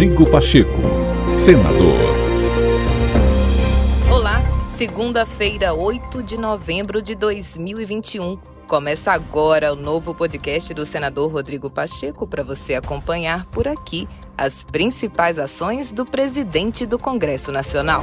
Rodrigo Pacheco, senador. Olá, segunda-feira, 8 de novembro de 2021. Começa agora o novo podcast do senador Rodrigo Pacheco para você acompanhar por aqui as principais ações do presidente do Congresso Nacional.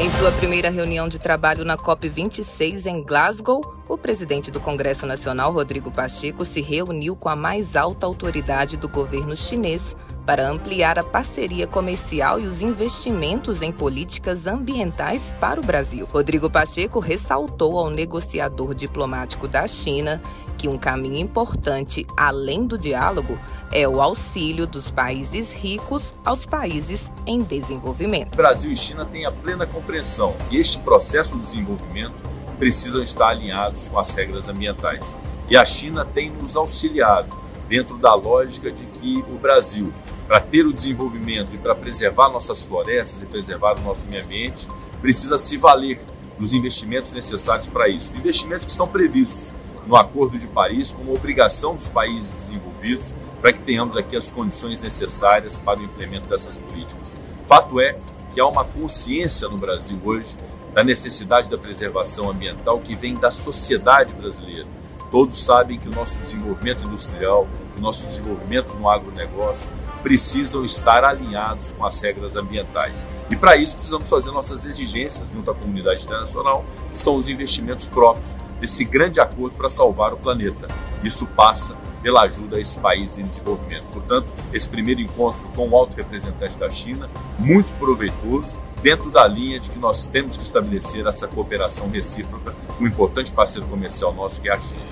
Em sua primeira reunião de trabalho na COP26 em Glasgow, o presidente do Congresso Nacional, Rodrigo Pacheco, se reuniu com a mais alta autoridade do governo chinês para ampliar a parceria comercial e os investimentos em políticas ambientais para o Brasil. Rodrigo Pacheco ressaltou ao negociador diplomático da China que um caminho importante, além do diálogo, é o auxílio dos países ricos aos países em desenvolvimento. Brasil e China têm a plena compreensão que este processo de desenvolvimento precisam estar alinhados com as regras ambientais. E a China tem nos auxiliado dentro da lógica de que o Brasil, para ter o desenvolvimento e para preservar nossas florestas e preservar o nosso meio ambiente, precisa se valer dos investimentos necessários para isso. Investimentos que estão previstos no Acordo de Paris como obrigação dos países desenvolvidos para que tenhamos aqui as condições necessárias para o implemento dessas políticas. Fato é que há uma consciência no Brasil hoje da necessidade da preservação ambiental que vem da sociedade brasileira. Todos sabem que o nosso desenvolvimento industrial, o nosso desenvolvimento no agronegócio precisam estar alinhados com as regras ambientais. E para isso precisamos fazer nossas exigências junto à comunidade internacional, que são os investimentos próprios desse grande acordo para salvar o planeta. Isso passa pela ajuda a esses países em desenvolvimento. Portanto, esse primeiro encontro com o alto representante da China, muito proveitoso, dentro da linha de que nós temos que estabelecer essa cooperação recíproca com um importante parceiro comercial nosso, que é a China.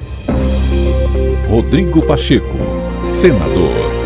Rodrigo Pacheco, senador.